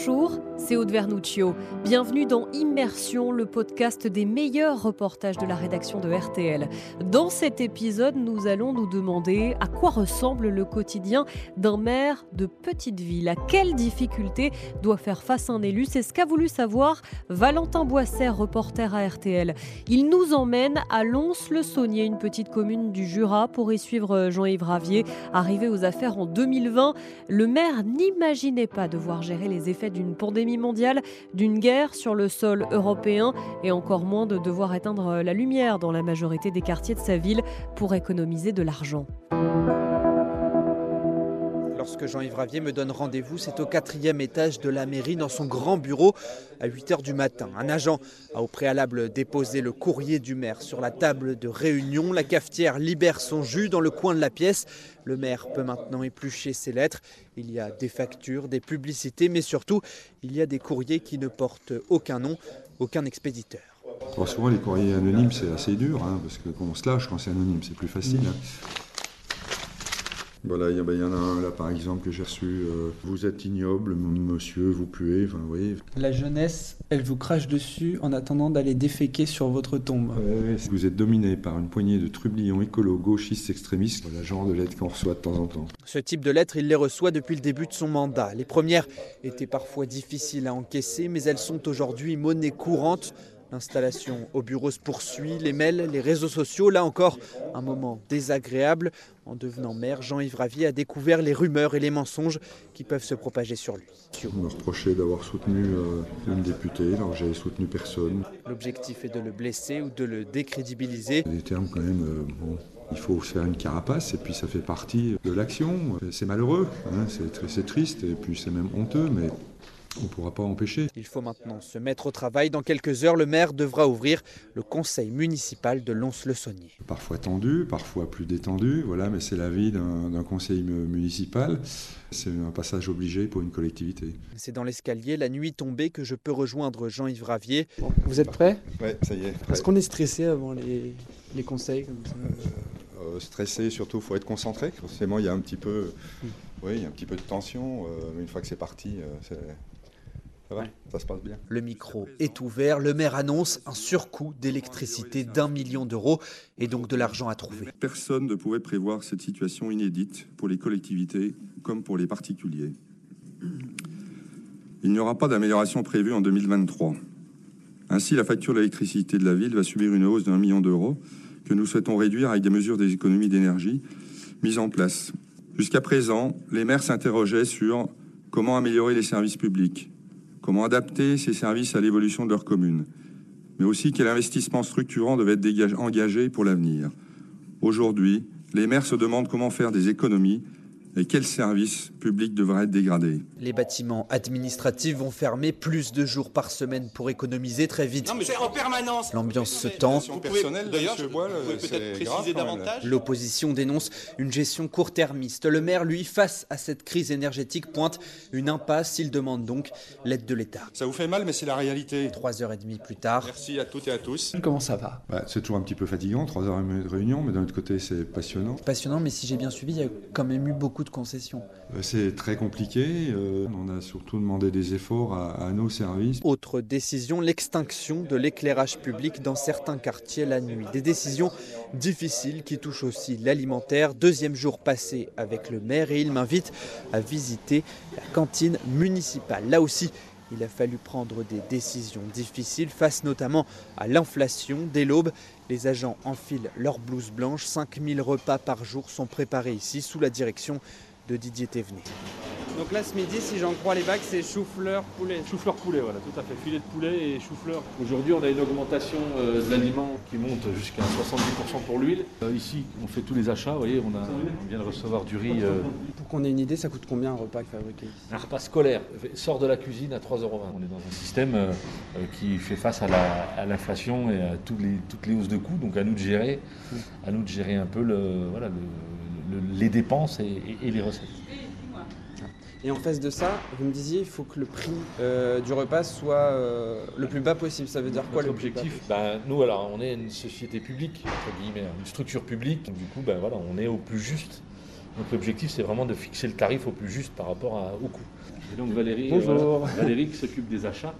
Bonjour, c'est Aude Vernuccio. Bienvenue dans Immersion, le podcast des meilleurs reportages de la rédaction de RTL. Dans cet épisode, nous allons nous demander à quoi ressemble le quotidien d'un maire de petite ville. À quelles difficultés doit faire face un élu? C'est ce qu'a voulu savoir Valentin Boisser, reporter à RTL. Il nous emmène à Lons-le-Saunier, une petite commune du Jura, pour y suivre Jean-Yves Ravier. Arrivé aux affaires en 2020, le maire n'imaginait pas devoir gérer les effets d'une pandémie mondiale, d'une guerre sur le sol européen et encore moins de devoir éteindre la lumière dans la majorité des quartiers de sa ville pour économiser de l'argent. Lorsque Jean-Yves Ravier me donne rendez-vous, c'est au quatrième étage de la mairie, dans son grand bureau, à 8 h du matin. Un agent a au préalable déposé le courrier du maire sur la table de réunion. La cafetière libère son jus dans le coin de la pièce. Le maire peut maintenant éplucher ses lettres. Il y a des factures, des publicités, mais surtout, il y a des courriers qui ne portent aucun nom, aucun expéditeur. souvent, les courriers anonymes, c'est assez dur, hein, parce que quand on se lâche, quand c'est anonyme, c'est plus facile. Hein. Voilà, il y, en a un là par exemple que j'ai reçu. Euh, vous êtes ignoble, monsieur, vous puez. Enfin, oui. La jeunesse, elle vous crache dessus en attendant d'aller déféquer sur votre tombe. vous êtes dominé par une poignée de trublions écolo gauchistes extrémistes. Voilà, genre de lettres qu'on reçoit de temps en temps. Ce type de lettres, il les reçoit depuis le début de son mandat. Les premières étaient parfois difficiles à encaisser, mais elles sont aujourd'hui monnaie courante L'installation au bureau se poursuit, les mails, les réseaux sociaux, là encore, un moment désagréable. En devenant maire, Jean-Yves Ravier a découvert les rumeurs et les mensonges qui peuvent se propager sur lui. On me reprochait d'avoir soutenu euh, une députée, alors j'avais soutenu personne. L'objectif est de le blesser ou de le décrédibiliser. Des termes quand même, euh, bon, il faut se faire une carapace et puis ça fait partie de l'action. C'est malheureux, hein, c'est triste et puis c'est même honteux, mais on ne pourra pas empêcher. Il faut maintenant se mettre au travail. Dans quelques heures, le maire devra ouvrir le conseil municipal de Lons-le-Saunier. Parfois tendu, parfois plus détendu, voilà, mais c'est la vie d'un conseil municipal. C'est un passage obligé pour une collectivité. C'est dans l'escalier, la nuit tombée, que je peux rejoindre Jean-Yves Ravier. vous êtes prêt Oui, ça y est. Est-ce qu'on est stressé avant les, conseils comme ça? Euh, euh, Stressé, surtout, il faut être concentré. Forcément, il y a un petit peu, hmm. oui, il y a un petit peu de tension. Euh, une fois que c'est parti, c'est ça se passe bien. Le micro est ouvert. Le maire annonce un surcoût d'électricité d'un million d'euros et donc de l'argent à trouver. Personne ne pouvait prévoir cette situation inédite pour les collectivités comme pour les particuliers. Il n'y aura pas d'amélioration prévue en 2023. Ainsi, la facture d'électricité de la ville va subir une hausse d'un million d'euros que nous souhaitons réduire avec des mesures d'économie d'énergie mises en place. Jusqu'à présent, les maires s'interrogeaient sur comment améliorer les services publics, comment adapter ces services à l'évolution de leur commune, mais aussi quel investissement structurant devait être engagé pour l'avenir. Aujourd'hui, les maires se demandent comment faire des économies et quels services publics devraient être dégradés Les bâtiments administratifs vont fermer plus de jours par semaine pour économiser très vite. Non, mais c'est en permanence. L'ambiance se tend. D'ailleurs, vous pouvez peut-être préciser davantage. L'opposition dénonce une gestion court-termiste. Le maire, lui, face à cette crise énergétique, pointe une impasse. Il demande donc l'aide de l'État. Ça vous fait mal, mais c'est la réalité. Trois heures et demie plus tard. Merci à toutes et à tous. Comment ça va? Bah, C'est toujours un petit peu fatigant, trois heures et demie de réunion, mais d'un autre côté, c'est passionnant. Passionnant, mais si j'ai bien suivi, il y a quand même eu beaucoup de concessions. Euh, c'est très compliqué. Euh, on a surtout demandé des efforts à, nos services. Autre décision, l'extinction de l'éclairage public dans certains quartiers la nuit. Des décisions difficiles qui touchent aussi l'alimentaire. Deuxième jour passé avec le maire et il m'invite à visiter la cantine municipale. Là aussi, il a fallu prendre des décisions difficiles face notamment à l'inflation. Dès l'aube, les agents enfilent leur blouse blanche. 5000 repas par jour sont préparés ici sous la direction de Didier Thévenet. Donc là, ce midi, si j'en crois les bacs, c'est chou-fleur poulet. Chou-fleur poulet, voilà, tout à fait. Filet de poulet et chou-fleur. Aujourd'hui, on a une augmentation euh, de l'aliment qui monte jusqu'à 70% pour l'huile. Euh, ici, on fait tous les achats, vous voyez, on, a, vient de recevoir du riz. Euh, pour qu'on ait une idée, ça coûte combien un repas fabriqué Un repas scolaire sort de la cuisine à 3,20€. On est dans un système qui fait face à l'inflation et à toutes les, toutes les hausses de coûts, donc à nous de gérer, à nous de gérer un peu le, voilà, le, les dépenses et, les recettes. Et en face de ça, vous me disiez, il faut que le prix euh, du repas soit euh, le plus bas possible. Ça veut dire quoi L'objectif ben, Nous, alors, on est une société publique, entre guillemets, une structure publique. du coup, ben, voilà, on est au plus juste Donc l'objectif, c'est vraiment de fixer le tarif au plus juste par rapport au coût. Et donc Valérie, Bonjour. Valérie qui s'occupe des achats.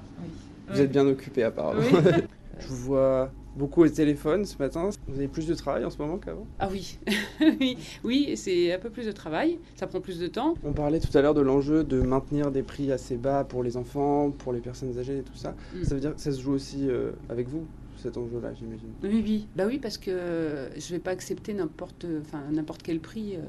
Vous êtes bien occupé apparemment. Je vous vois beaucoup au téléphone ce matin. Vous avez plus de travail en ce moment qu'avant? Ah oui, oui, oui c'est un peu plus de travail, ça prend plus de temps. On parlait tout à l'heure de l'enjeu de maintenir des prix assez bas pour les enfants, pour les personnes âgées et tout ça. Mm. Ça veut dire que ça se joue aussi euh, avec vous cet enjeu-là, j'imagine? Oui, oui, bah oui, parce que je ne vais pas accepter n'importe, enfin n'importe quel prix. euh,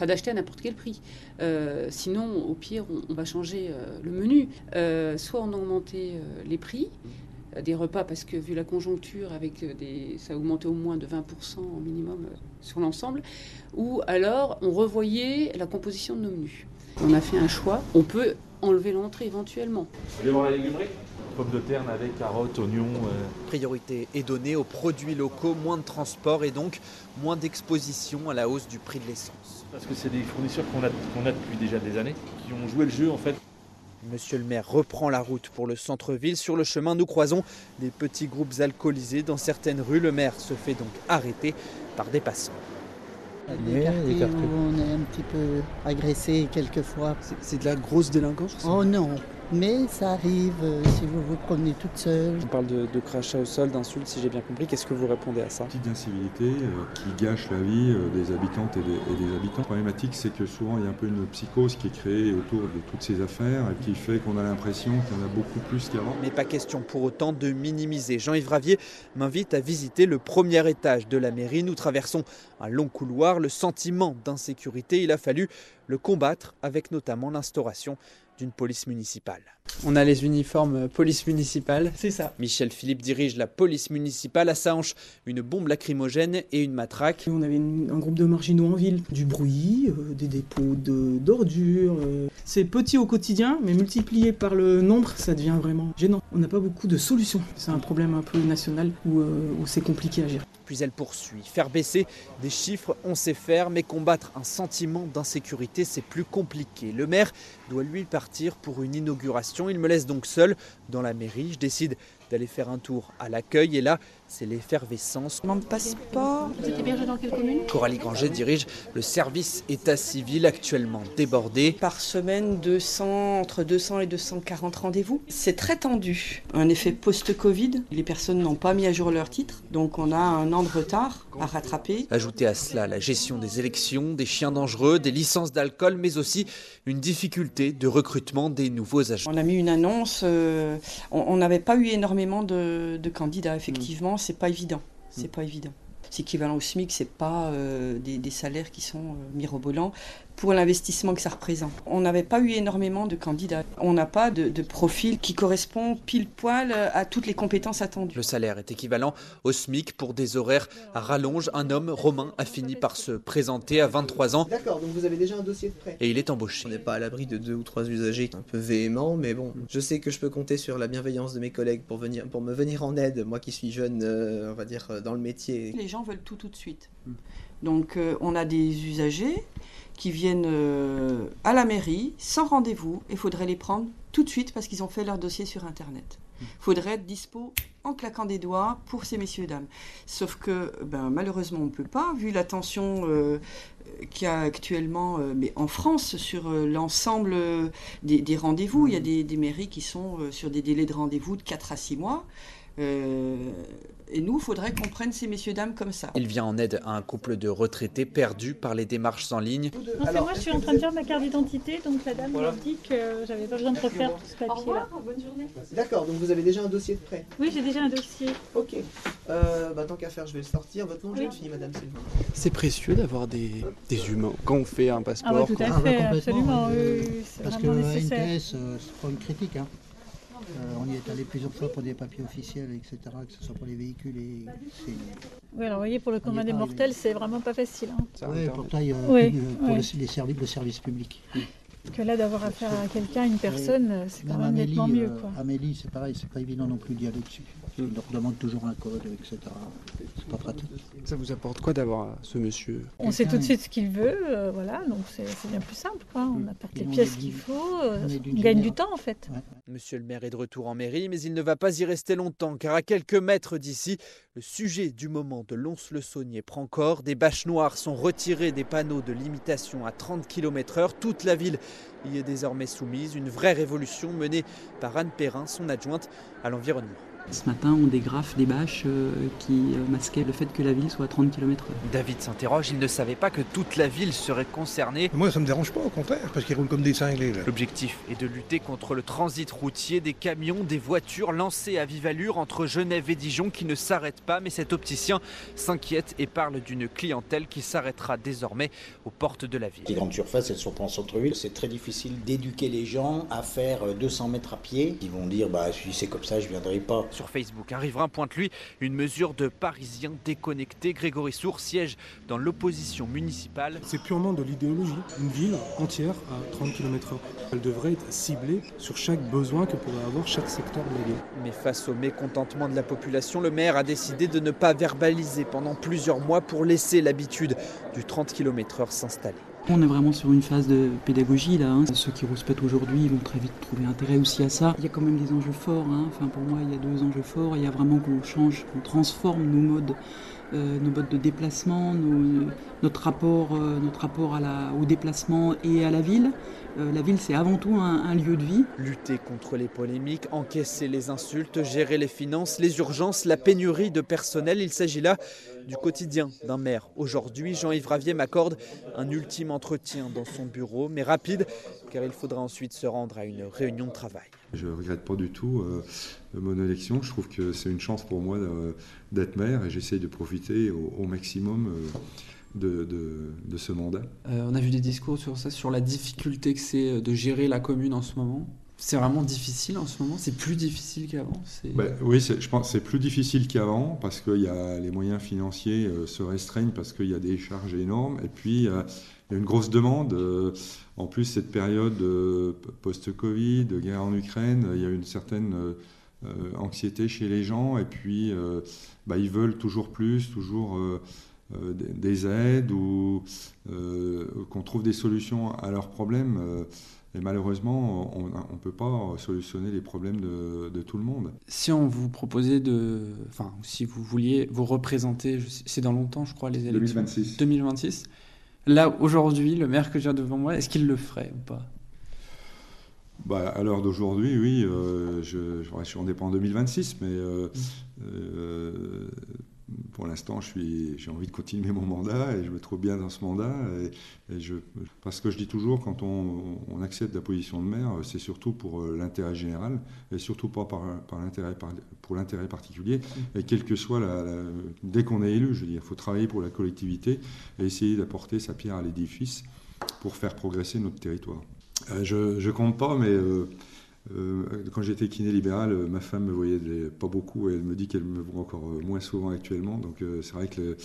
Enfin, d'acheter à n'importe quel prix. Euh, sinon, au pire, on, on va changer euh, le menu. Euh, soit on a augmenté euh, les prix euh, des repas, parce que vu la conjoncture, avec euh, des, ça a augmenté au moins de 20% au minimum euh, sur l'ensemble, ou alors on revoyait la composition de nos menus. On a fait un choix. On peut enlever l'entrée éventuellement. Vous voulez voir la légumerie? Pommes de terre, navets, carottes, oignons. euh, Priorité est donnée aux produits locaux, moins de transport et donc moins d'exposition à la hausse du prix de l'essence. Parce que c'est des fournisseurs qu'on a, qu'on a depuis déjà des années, qui ont joué le jeu en fait. Monsieur le maire reprend la route pour le centre-ville. Sur le chemin, nous croisons des petits groupes alcoolisés dans certaines rues. Le maire se fait donc arrêter par des passants. Des quartiers où on est un petit peu agressé quelquefois. C'est de la grosse délinquance Oh non, mais ça arrive euh, si vous vous promenez toute seule. On parle de, de crachats au sol, d'insultes, si j'ai bien compris. Qu'est-ce que vous répondez à ça Petites incivilités euh, qui gâchent la vie euh, des habitantes et des, et des habitants. La problématique, c'est que souvent, il y a un peu une psychose qui est créée autour de toutes ces affaires et qui fait qu'on a l'impression qu'il y en a beaucoup plus qu'avant. Mais pas question pour autant de minimiser. Jean-Yves Ravier m'invite à visiter le premier étage de la mairie. Nous traversons un long couloir. Le sentiment d'insécurité, il a fallu le combattre avec notamment l'instauration d'une police municipale. On a les uniformes euh, police municipale. C'est ça. Michel Philippe dirige la police municipale. À sa hanche, une bombe lacrymogène et une matraque. On avait une- un groupe de marginaux en ville. Du bruit, euh, des dépôts de- d'ordures. euh. C'est petit au quotidien, mais multiplié par le nombre, ça devient vraiment gênant. On n'a pas beaucoup de solutions. C'est un problème un peu national où, euh, où c'est compliqué à gérer. Puis elle poursuit. Faire baisser des chiffres, on sait faire, mais combattre un sentiment d'insécurité, c'est plus compliqué. Le maire doit lui partir pour une inauguration. Il me laisse donc seul dans la mairie. Je décide d'aller faire un tour à l'accueil et là, c'est l'effervescence. Mon passeport. Vous êtes hébergé dans quelle commune? Coralie Granger dirige le service état civil actuellement débordé. Par semaine, 200, entre 200 et 240 rendez-vous. C'est très tendu. Un effet post-Covid. Les personnes n'ont pas mis à jour leur titre, donc on a un an de retard à rattraper. Ajoutez à cela la gestion des élections, des chiens dangereux, des licences d'alcool, mais aussi une difficulté de recrutement des nouveaux agents. On a mis une annonce. euh, on n'avait pas eu énormément de, de candidats, effectivement. C'est pas évident. C'est pas évident. C'est équivalent au SMIC, c'est pas euh, des, des salaires qui sont euh, mirobolants pour l'investissement que ça représente. On n'avait pas eu énormément de candidats. On n'a pas de, de profil qui correspond pile poil à toutes les compétences attendues. Le salaire est équivalent au SMIC pour des horaires à rallonge. Un homme, Romain, a fini par se présenter à 23 ans D'accord, donc vous avez déjà un dossier de prêt. et il est embauché. On n'est pas à l'abri de deux ou trois usagers un peu véhéments, mais bon, je sais que je peux compter sur la bienveillance de mes collègues pour, venir, pour me venir en aide, moi qui suis jeune, euh, on va dire, euh, dans le métier. Les gens veulent tout tout de suite. Donc euh, on a des usagers qui viennent euh, à la mairie sans rendez-vous et faudrait les prendre tout de suite parce qu'ils ont fait leur dossier sur Internet. Il faudrait être dispo en claquant des doigts pour ces messieurs dames. Sauf que ben, malheureusement on ne peut pas, vu la tension euh, qu'il y a actuellement euh, mais en France sur euh, l'ensemble des, des rendez-vous. Il y a des, des mairies qui sont sur des délais de rendez-vous de 4 à 6 mois. Euh, et nous, il faudrait qu'on prenne ces messieurs dames comme ça. Il vient en aide à un couple de retraités perdus par les démarches en ligne. Non, c'est moi, je suis en train de faire ma carte d'identité, donc la dame m'a dit que j'avais pas besoin de refaire tout ce papier-là. bonne journée. D'accord, donc vous avez déjà un dossier de prêt. Oui, j'ai déjà un dossier. Ok. Euh, bah, tant qu'à faire, je vais le sortir. Votre nom, Oui. jeune fille, madame, s'il vous plaît. C'est précieux d'avoir des, des humains quand on fait un passeport. Ah ouais, tout à Ah fait, complètement, absolument. oui, Parce que vraiment euh, nécessaire. NTS, euh, c'est pas une critique. Hein. Euh, on y est allé plusieurs fois pour des papiers officiels, etc., que ce soit pour les véhicules. Et c'est- Oui, alors vous voyez, pour le commun des mortels, c'est vraiment pas facile. hein. Pour, taille, euh, Oui, euh, pour oui. le, les services, le service public. Que là, d'avoir affaire à quelqu'un, une personne, euh, c'est quand Même nettement mieux. euh, Quoi. Amélie, c'est pareil, c'est pas évident non plus d'y aller dessus. Mm. On leur demande toujours un code, etc. C'est pas pratique. Ça vous apporte quoi d'avoir ce monsieur On sait tout de suite ce qu'il veut, euh, voilà, donc c'est bien plus simple. on apporte les pièces qu'il faut, on gagne du temps en fait. Monsieur le maire est de retour en mairie, mais il ne va pas y rester longtemps, car à quelques mètres d'ici, le sujet du moment de Lons-le-Saunier prend corps. Des bâches noires sont retirées des panneaux de limitation à 30 km/h. Toute la ville y est désormais soumise. Une vraie révolution menée par Anne Perrin, son adjointe à l'environnement. Ce matin, on dégrafe des bâches euh, qui euh, masquaient le fait que la ville soit à 30 km/h. David s'interroge, il ne savait pas que toute la ville serait concernée. Moi, ça me dérange pas, au contraire, parce qu'ils roulent comme des cinglés. L'objectif est de lutter contre le transit routier, des camions, des voitures lancées à vive allure entre Genève et Dijon qui ne s'arrêtent pas. Mais cet opticien s'inquiète et parle d'une clientèle qui s'arrêtera désormais aux portes de la ville. Les grandes surfaces, elles sont pas en centre-ville. C'est très difficile d'éduquer les gens à faire 200 mètres à pied. Ils vont dire, bah, si c'est comme ça, je viendrai pas sur Facebook. Un riverain pointe lui une mesure de Parisiens déconnectés. Grégory Sour siège dans l'opposition municipale. C'est purement de l'idéologie. Une ville entière à 30 km/h. Elle devrait être ciblée sur chaque besoin que pourrait avoir chaque secteur de la ville. Mais face au mécontentement de la population, le maire a décidé de ne pas verbaliser pendant plusieurs mois pour laisser l'habitude du 30 km/h s'installer. On est vraiment sur une phase de pédagogie là. Hein. Ceux qui rouspètent aujourd'hui vont très vite trouver intérêt aussi à ça. Il y a quand même des enjeux forts. Hein. Enfin, pour moi, il y a deux enjeux forts. Il y a vraiment qu'on change, qu'on transforme nos modes, euh, nos modes de déplacement, notre rapport, euh, notre rapport au déplacement et à la ville. Euh, la ville, c'est avant tout un, lieu de vie. Lutter contre les polémiques, encaisser les insultes, gérer les finances, les urgences, la pénurie de personnel. Il s'agit là du quotidien d'un maire. Aujourd'hui, Jean-Yves Ravier m'accorde un ultime entretien dans son bureau, mais rapide, car il faudra ensuite se rendre à une réunion de travail. Je ne regrette pas du tout euh, mon élection. Je trouve que c'est une chance pour moi d'être maire et j'essaye de profiter au, maximum. De, de, ce mandat. Euh, on a vu des discours sur ça, sur la difficulté que c'est euh, de gérer la commune en ce moment. C'est vraiment difficile en ce moment? C'est plus difficile qu'avant? Ben, Oui, je pense que c'est plus difficile qu'avant parce que y a, les moyens financiers euh, se restreignent parce qu'il y a des charges énormes et puis il y a une grosse demande. En plus, cette période post-Covid, de guerre en Ukraine, il y a une certaine anxiété chez les gens et puis bah, ils veulent toujours plus, toujours des aides ou qu'on trouve des solutions à leurs problèmes. Et malheureusement, on ne peut pas solutionner les problèmes de, tout le monde. Si on vous proposait de. Enfin, si vous vouliez vous représenter, c'est dans longtemps, je crois, les élections. 2026. 2026. Là, aujourd'hui, le maire que j'ai devant moi, est-ce qu'il le ferait ou pas? Bah, à l'heure d'aujourd'hui, oui, euh, je, je, suis en dépend en 2026, mais euh, mmh. euh, pour l'instant, j'ai envie de continuer mon mandat et je me trouve bien dans ce mandat. Et, je, parce que je dis toujours, quand on, accepte la position de maire, c'est surtout pour euh, l'intérêt général et surtout pas par, par l'intérêt, pour l'intérêt particulier. Mm. Et quel que soit la, dès qu'on est élu, je veux dire, il faut travailler pour la collectivité et essayer d'apporter sa pierre à l'édifice pour faire progresser notre territoire. Euh, je, ne compte pas, mais euh, quand j'étais kiné libéral, euh, ma femme me voyait pas beaucoup et elle me dit qu'elle me voit encore euh, moins souvent actuellement. Donc c'est vrai que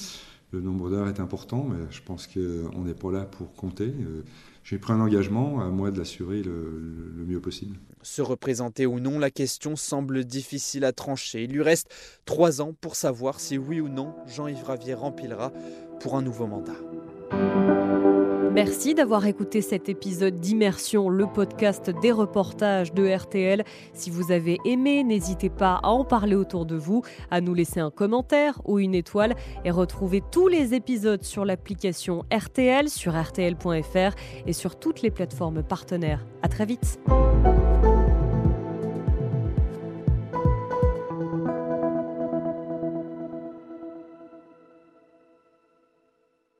le, nombre d'heures est important, mais je pense qu'on n'est pas là pour compter. J'ai pris un engagement, à moi de l'assurer le, le, mieux possible. Se représenter ou non, la question semble difficile à trancher. Il lui reste trois ans pour savoir si oui ou non Jean-Yves Ravier remplira pour un nouveau mandat. Merci d'avoir écouté cet épisode d'Immersion, le podcast des reportages de RTL. Si vous avez aimé, n'hésitez pas à en parler autour de vous, à nous laisser un commentaire ou une étoile et retrouvez tous les épisodes sur l'application RTL, sur rtl.fr et sur toutes les plateformes partenaires. À très vite.